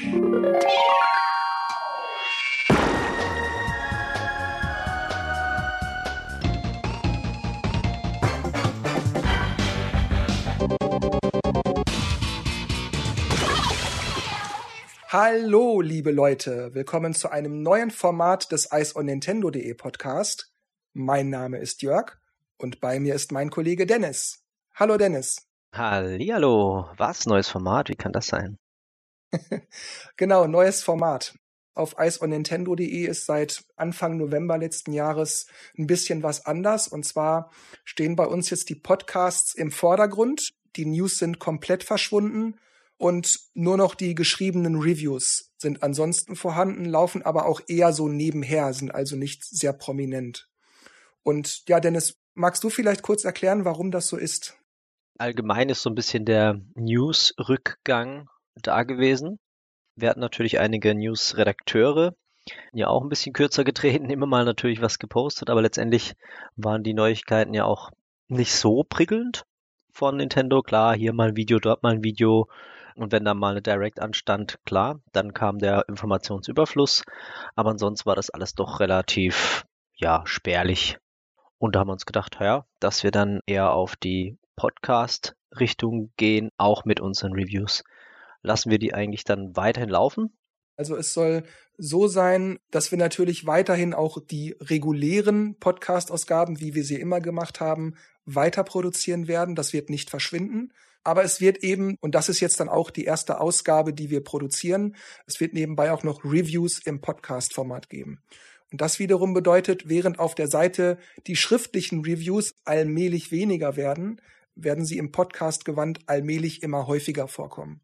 Hallo, liebe Leute. Willkommen zu einem neuen Format des Ice on Nintendo.de Podcast. Mein Name ist Jörg und bei mir ist mein Kollege Dennis. Hallo, Dennis. Hallihallo. Was? Neues Format? Wie kann das sein? genau, neues Format. Auf iceonnintendo.de ist seit Anfang November letzten Jahres ein bisschen was anders. Und zwar stehen bei uns jetzt die Podcasts im Vordergrund. Die News sind komplett verschwunden und nur noch die geschriebenen Reviews sind ansonsten vorhanden, laufen aber auch eher so nebenher, sind also nicht sehr prominent. Und ja, Dennis, magst du vielleicht kurz erklären, warum das so ist? Allgemein ist so ein bisschen der News-Rückgang da gewesen. Wir hatten natürlich einige News-Redakteure, ja auch ein bisschen kürzer getreten, immer mal natürlich was gepostet, aber letztendlich waren die Neuigkeiten ja auch nicht so prickelnd von Nintendo. Klar, hier mal ein Video, dort mal ein Video. Und wenn da mal eine Direct anstand, klar, dann kam der Informationsüberfluss. Aber ansonsten war das alles doch relativ, ja, spärlich. Und da haben wir uns gedacht, ja, dass wir dann eher auf die Podcast-Richtung gehen, auch mit unseren Reviews. Lassen wir die eigentlich dann weiterhin laufen? Also es soll so sein, dass wir natürlich weiterhin auch die regulären Podcast-Ausgaben, wie wir sie immer gemacht haben, weiter produzieren werden. Das wird nicht verschwinden. Aber es wird eben, und das ist jetzt dann auch die erste Ausgabe, die wir produzieren, es wird nebenbei auch noch Reviews im Podcast-Format geben. Und das wiederum bedeutet, während auf der Seite die schriftlichen Reviews allmählich weniger werden, werden sie im Podcast gewandt allmählich immer häufiger vorkommen.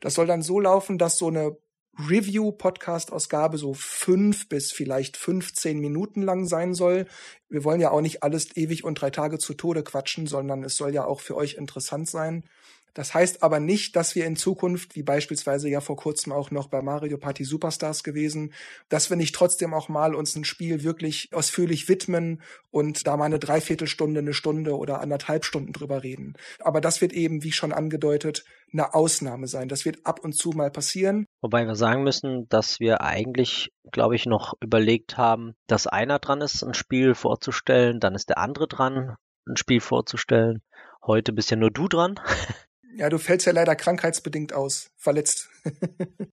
Das soll dann so laufen, dass so eine Review-Podcast-Ausgabe so fünf bis vielleicht 15 Minuten lang sein soll. Wir wollen ja auch nicht alles ewig und drei Tage zu Tode quatschen, sondern es soll ja auch für euch interessant sein. Das heißt aber nicht, dass wir in Zukunft, wie beispielsweise ja vor kurzem auch noch bei Mario Party Superstars gewesen, dass wir nicht trotzdem auch mal uns ein Spiel wirklich ausführlich widmen und da mal eine Dreiviertelstunde, eine Stunde oder anderthalb Stunden drüber reden. Aber das wird eben, wie schon angedeutet, eine Ausnahme sein. Das wird ab und zu mal passieren. Wobei wir sagen müssen, dass wir eigentlich, glaube ich, noch überlegt haben, dass einer dran ist, ein Spiel vorzustellen, dann ist der andere dran, ein Spiel vorzustellen. Heute bist ja nur du dran. Ja, du fällst ja leider krankheitsbedingt aus, verletzt.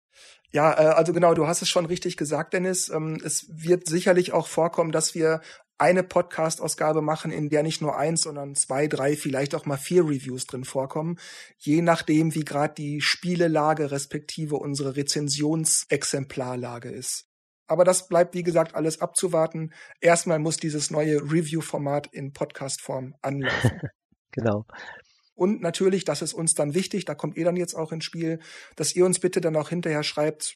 ja, äh, also genau, du hast es schon richtig gesagt, Dennis. Ähm, es wird sicherlich auch vorkommen, dass wir eine Podcast-Ausgabe machen, in der nicht nur eins, sondern zwei, drei, vielleicht auch mal vier Reviews drin vorkommen, je nachdem, wie gerade die Spielelage respektive unsere Rezensionsexemplarlage ist. Aber das bleibt, wie gesagt, alles abzuwarten. Erstmal muss dieses neue Review-Format in Podcast-Form anlaufen. genau. Und natürlich, das ist uns dann wichtig, da kommt ihr dann jetzt auch ins Spiel, dass ihr uns bitte dann auch hinterher schreibt,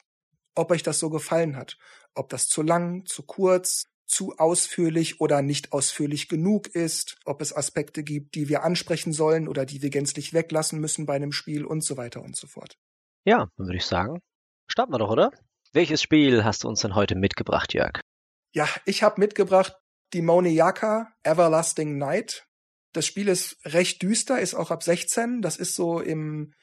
ob euch das so gefallen hat. Ob das zu lang, zu kurz, zu ausführlich oder nicht ausführlich genug ist, ob es Aspekte gibt, die wir ansprechen sollen oder die wir gänzlich weglassen müssen bei einem Spiel und so weiter und so fort. Ja, dann würde ich sagen, starten wir doch, oder? Welches Spiel hast du uns denn heute mitgebracht, Jörg? Ja, ich habe mitgebracht Demoniaca Everlasting Night. Das Spiel ist recht düster, ist auch ab 16. Das ist so im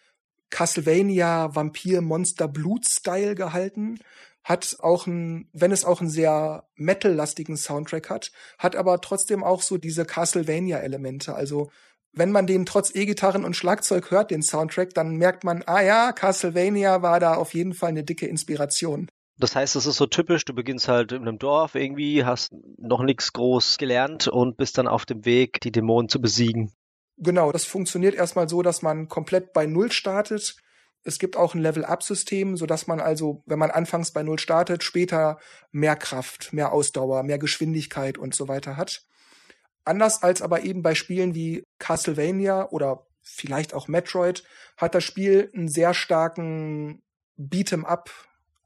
Castlevania Vampir Monster Blut Style gehalten. Hat auch ein, wenn es auch einen sehr Metal-lastigen Soundtrack hat, hat aber trotzdem auch so diese Castlevania-Elemente. Also wenn man den trotz E-Gitarren und Schlagzeug hört, den Soundtrack, dann merkt man, ah ja, Castlevania war da auf jeden Fall eine dicke Inspiration. Das heißt, es ist so typisch, du beginnst halt in einem Dorf irgendwie, hast noch nichts groß gelernt und bist dann auf dem Weg, die Dämonen zu besiegen. Genau, das funktioniert erstmal so, dass man komplett bei Null startet. Es gibt auch ein Level-Up-System, sodass man also, wenn man anfangs bei Null startet, später mehr Kraft, mehr Ausdauer, mehr Geschwindigkeit und so weiter hat. Anders als aber eben bei Spielen wie Castlevania oder vielleicht auch Metroid, hat das Spiel einen sehr starken Beat'em-up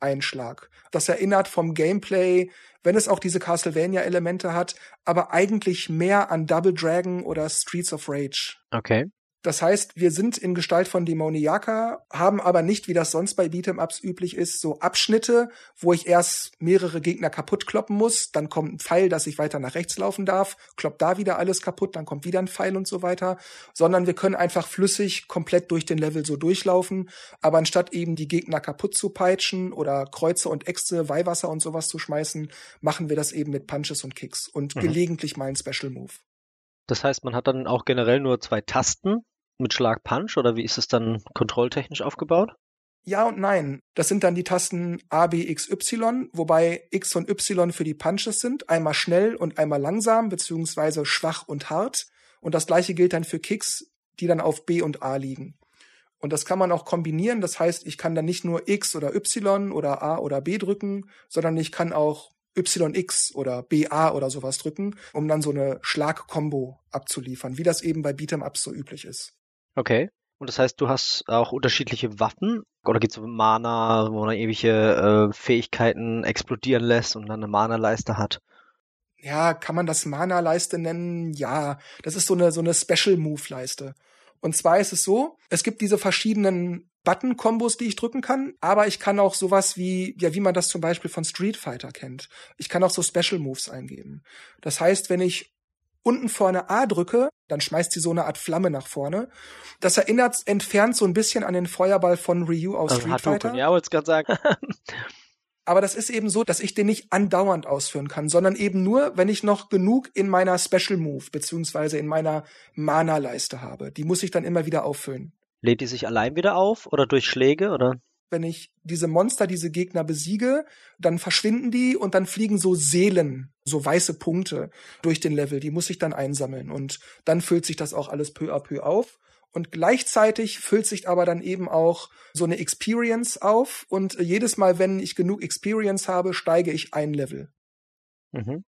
Einschlag. Das erinnert vom Gameplay, wenn es auch diese Castlevania-Elemente hat, aber eigentlich mehr an Double Dragon oder Streets of Rage. Okay. Das heißt, wir sind in Gestalt von Dämoniaka, haben aber nicht, wie das sonst bei Beat'em-Ups üblich ist, so Abschnitte, wo ich erst mehrere Gegner kaputt kloppen muss, dann kommt ein Pfeil, dass ich weiter nach rechts laufen darf, kloppt da wieder alles kaputt, dann kommt wieder ein Pfeil und so weiter, sondern wir können einfach flüssig komplett durch den Level so durchlaufen, aber anstatt eben die Gegner kaputt zu peitschen oder Kreuze und Äxte, Weihwasser und sowas zu schmeißen, machen wir das eben mit Punches und Kicks und mhm. gelegentlich mal ein Special Move. Das heißt, man hat dann auch generell nur zwei Tasten, mit Schlag Punch oder wie ist es dann kontrolltechnisch aufgebaut? Ja und nein. Das sind dann die Tasten A, B, X, Y, wobei X und Y für die Punches sind. Einmal schnell und einmal langsam, beziehungsweise schwach und hart. Und das gleiche gilt dann für Kicks, die dann auf B und A liegen. Und das kann man auch kombinieren. Das heißt, ich kann dann nicht nur X oder Y oder A oder B drücken, sondern ich kann auch YX oder BA oder sowas drücken, um dann so eine Schlag-Kombo abzuliefern, wie das eben bei Beat'em-Ups so üblich ist. Okay. Und das heißt, du hast auch unterschiedliche Waffen? Oder gibt es Mana, wo man ewige äh, Fähigkeiten explodieren lässt und dann eine Mana-Leiste hat? Ja, kann man das Mana-Leiste nennen? Ja, das ist so eine, so eine Special-Move-Leiste. Und zwar ist es so, es gibt diese verschiedenen Button-Kombos, die ich drücken kann, aber ich kann auch sowas wie, ja, wie man das zum Beispiel von Street Fighter kennt. Ich kann auch so Special Moves eingeben. Das heißt, wenn ich unten vorne A drücke, dann schmeißt sie so eine Art Flamme nach vorne. Das erinnert entfernt so ein bisschen an den Feuerball von Ryu aus also Street Fighter. Ja, wollte ich gerade sagen. Aber das ist eben so, dass ich den nicht andauernd ausführen kann, sondern eben nur, wenn ich noch genug in meiner Special Move beziehungsweise in meiner Mana-Leiste habe. Die muss ich dann immer wieder auffüllen. Lädt die sich allein wieder auf oder durch Schläge oder? Wenn ich diese Monster, diese Gegner besiege, dann verschwinden die und dann fliegen so Seelen, so weiße Punkte durch den Level. Die muss ich dann einsammeln und dann füllt sich das auch alles peu à peu auf. Und gleichzeitig füllt sich aber dann eben auch so eine Experience auf und jedes Mal, wenn ich genug Experience habe, steige ich ein Level. Mhm.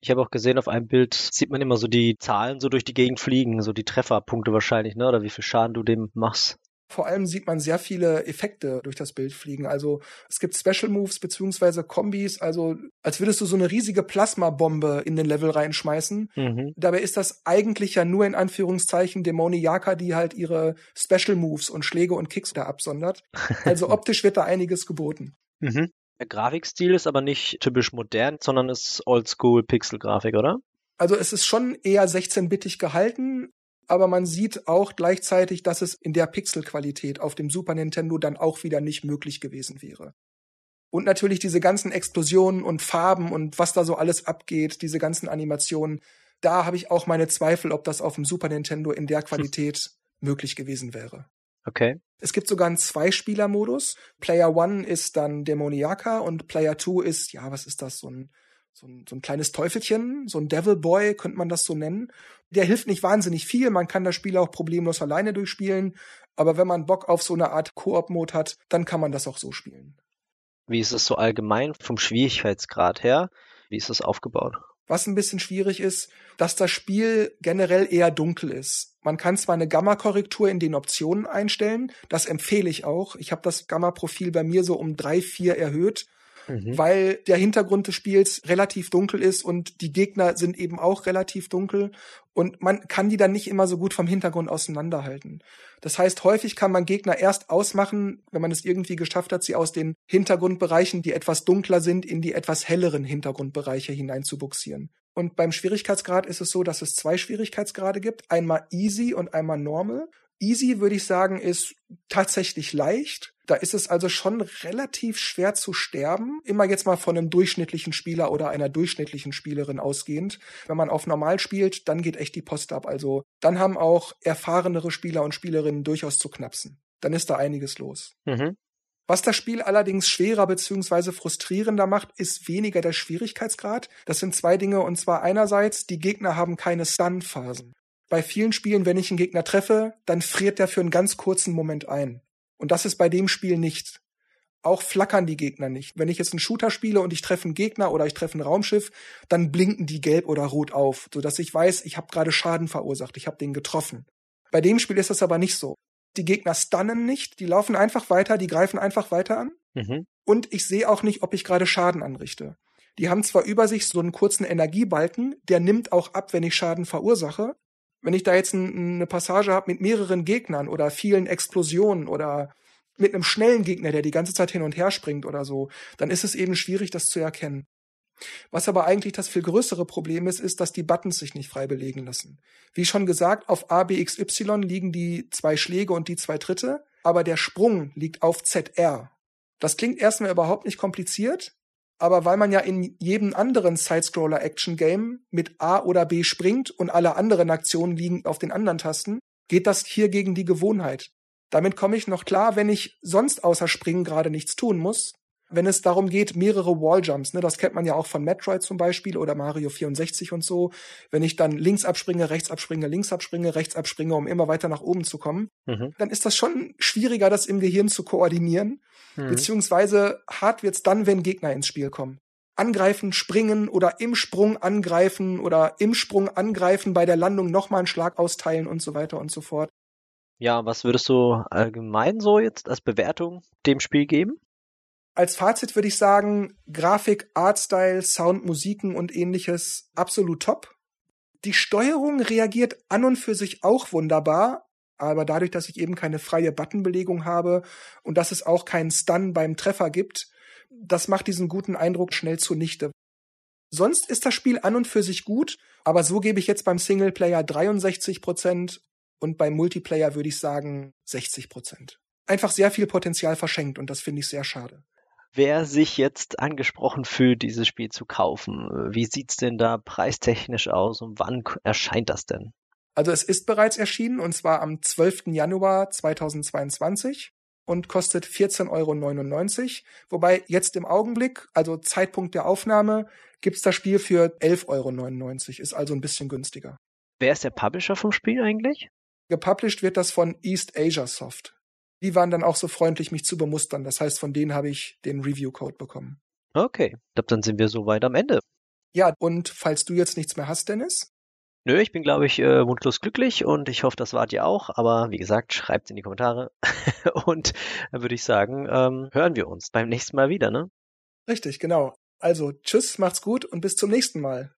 Ich habe auch gesehen, auf einem Bild sieht man immer so die Zahlen so durch die Gegend fliegen, so die Trefferpunkte wahrscheinlich, ne? Oder wie viel Schaden du dem machst. Vor allem sieht man sehr viele Effekte durch das Bild fliegen. Also es gibt Special Moves beziehungsweise Kombis, also als würdest du so eine riesige Plasmabombe in den Level reinschmeißen. Mhm. Dabei ist das eigentlich ja nur in Anführungszeichen Dämoniaka, die halt ihre Special Moves und Schläge und Kicks da absondert. Also optisch wird da einiges geboten. Mhm. Der Grafikstil ist aber nicht typisch modern, sondern ist Oldschool-Pixel-Grafik, oder? Also es ist schon eher 16-bittig gehalten, aber man sieht auch gleichzeitig, dass es in der Pixelqualität auf dem Super Nintendo dann auch wieder nicht möglich gewesen wäre. Und natürlich diese ganzen Explosionen und Farben und was da so alles abgeht, diese ganzen Animationen, da habe ich auch meine Zweifel, ob das auf dem Super Nintendo in der Qualität möglich gewesen wäre. Okay. Es gibt sogar einen Zweispieler-Modus. Player One ist dann Dämoniaka und Player Two ist, ja, was ist das, so ein so ein, so ein kleines Teufelchen, so ein Devil Boy, könnte man das so nennen. Der hilft nicht wahnsinnig viel, man kann das Spiel auch problemlos alleine durchspielen, aber wenn man Bock auf so eine Art Koop-Mode hat, dann kann man das auch so spielen. Wie ist es so allgemein vom Schwierigkeitsgrad her? Wie ist es aufgebaut? Was ein bisschen schwierig ist, dass das Spiel generell eher dunkel ist. Man kann zwar eine Gamma-Korrektur in den Optionen einstellen, das empfehle ich auch. Ich habe das Gamma-Profil bei mir so um drei, vier erhöht, mhm. weil der Hintergrund des Spiels relativ dunkel ist und die Gegner sind eben auch relativ dunkel und man kann die dann nicht immer so gut vom Hintergrund auseinanderhalten. Das heißt, häufig kann man Gegner erst ausmachen, wenn man es irgendwie geschafft hat, sie aus den Hintergrundbereichen, die etwas dunkler sind, in die etwas helleren Hintergrundbereiche hineinzubuxieren. Und beim Schwierigkeitsgrad ist es so, dass es zwei Schwierigkeitsgrade gibt, einmal easy und einmal normal. Easy würde ich sagen, ist tatsächlich leicht. Da ist es also schon relativ schwer zu sterben. Immer jetzt mal von einem durchschnittlichen Spieler oder einer durchschnittlichen Spielerin ausgehend. Wenn man auf normal spielt, dann geht echt die Post ab. Also dann haben auch erfahrenere Spieler und Spielerinnen durchaus zu knapsen. Dann ist da einiges los. Mhm. Was das Spiel allerdings schwerer bzw. frustrierender macht, ist weniger der Schwierigkeitsgrad. Das sind zwei Dinge und zwar einerseits, die Gegner haben keine Stun-Phasen. Bei vielen Spielen, wenn ich einen Gegner treffe, dann friert der für einen ganz kurzen Moment ein. Und das ist bei dem Spiel nicht. Auch flackern die Gegner nicht. Wenn ich jetzt einen Shooter spiele und ich treffe einen Gegner oder ich treffe ein Raumschiff, dann blinken die gelb oder rot auf, sodass ich weiß, ich habe gerade Schaden verursacht, ich habe den getroffen. Bei dem Spiel ist das aber nicht so. Die Gegner stunnen nicht, die laufen einfach weiter, die greifen einfach weiter an. Mhm. Und ich sehe auch nicht, ob ich gerade Schaden anrichte. Die haben zwar über sich so einen kurzen Energiebalken, der nimmt auch ab, wenn ich Schaden verursache, Wenn ich da jetzt ein, eine Passage habe mit mehreren Gegnern oder vielen Explosionen oder mit einem schnellen Gegner, der die ganze Zeit hin und her springt oder so, dann ist es eben schwierig, das zu erkennen. Was aber eigentlich das viel größere Problem ist, ist, dass die Buttons sich nicht frei belegen lassen. Wie schon gesagt, auf A, B, X, Y liegen die zwei Schläge und die zwei Tritte, aber der Sprung liegt auf ZR. Das klingt erstmal überhaupt nicht kompliziert, aber weil man ja in jedem anderen Sidescroller-Action-Game mit A oder B springt und alle anderen Aktionen liegen auf den anderen Tasten, geht das hier gegen die Gewohnheit. Damit komme ich noch klar, wenn ich sonst außer Springen gerade nichts tun muss. Wenn es darum geht, mehrere Walljumps, ne, das kennt man ja auch von Metroid zum Beispiel oder Mario 64 und so. Wenn ich dann links abspringe, rechts abspringe, links abspringe, rechts abspringe, um immer weiter nach oben zu kommen, mhm. dann ist das schon schwieriger, das im Gehirn zu koordinieren. Mhm. Beziehungsweise hart wird's dann, wenn Gegner ins Spiel kommen angreifen, springen oder im Sprung angreifen oder im Sprung angreifen, bei der Landung nochmal einen Schlag austeilen und so weiter und so fort. Ja, was würdest du allgemein so jetzt als Bewertung dem Spiel geben? Als Fazit würde ich sagen, Grafik, Artstyle, Sound, Musiken und ähnliches absolut top. Die Steuerung reagiert an und für sich auch wunderbar, aber dadurch, dass ich eben keine freie Buttonbelegung habe und dass es auch keinen Stun beim Treffer gibt, das macht diesen guten Eindruck schnell zunichte. Sonst ist das Spiel an und für sich gut, aber so gebe ich jetzt beim Singleplayer 63 Prozent und beim Multiplayer würde ich sagen 60 Prozent. Einfach sehr viel Potenzial verschenkt und das finde ich sehr schade. Wer sich jetzt angesprochen fühlt, dieses Spiel zu kaufen, wie sieht's denn da preistechnisch aus und wann erscheint das denn? Also es ist bereits erschienen und zwar am 12. Januar 2022 und kostet 14,99 Euro. Wobei jetzt im Augenblick, also Zeitpunkt der Aufnahme, gibt's das Spiel für 11,99 Euro. Ist also ein bisschen günstiger. Wer ist der Publisher vom Spiel eigentlich? Gepublished wird das von East Asia Soft. Die waren dann auch so freundlich, mich zu bemustern. Das heißt, von denen habe ich den Review-Code bekommen. Okay, ich glaube, dann sind wir soweit am Ende. Ja, und falls du jetzt nichts mehr hast, Dennis? Nö, ich bin, glaube ich, äh, wundlos glücklich und ich hoffe, das wart ihr auch. Aber wie gesagt, schreibt in die Kommentare. und dann würde ich sagen, ähm, hören wir uns beim nächsten Mal wieder, ne? Richtig, genau. Also, tschüss, macht's gut und bis zum nächsten Mal.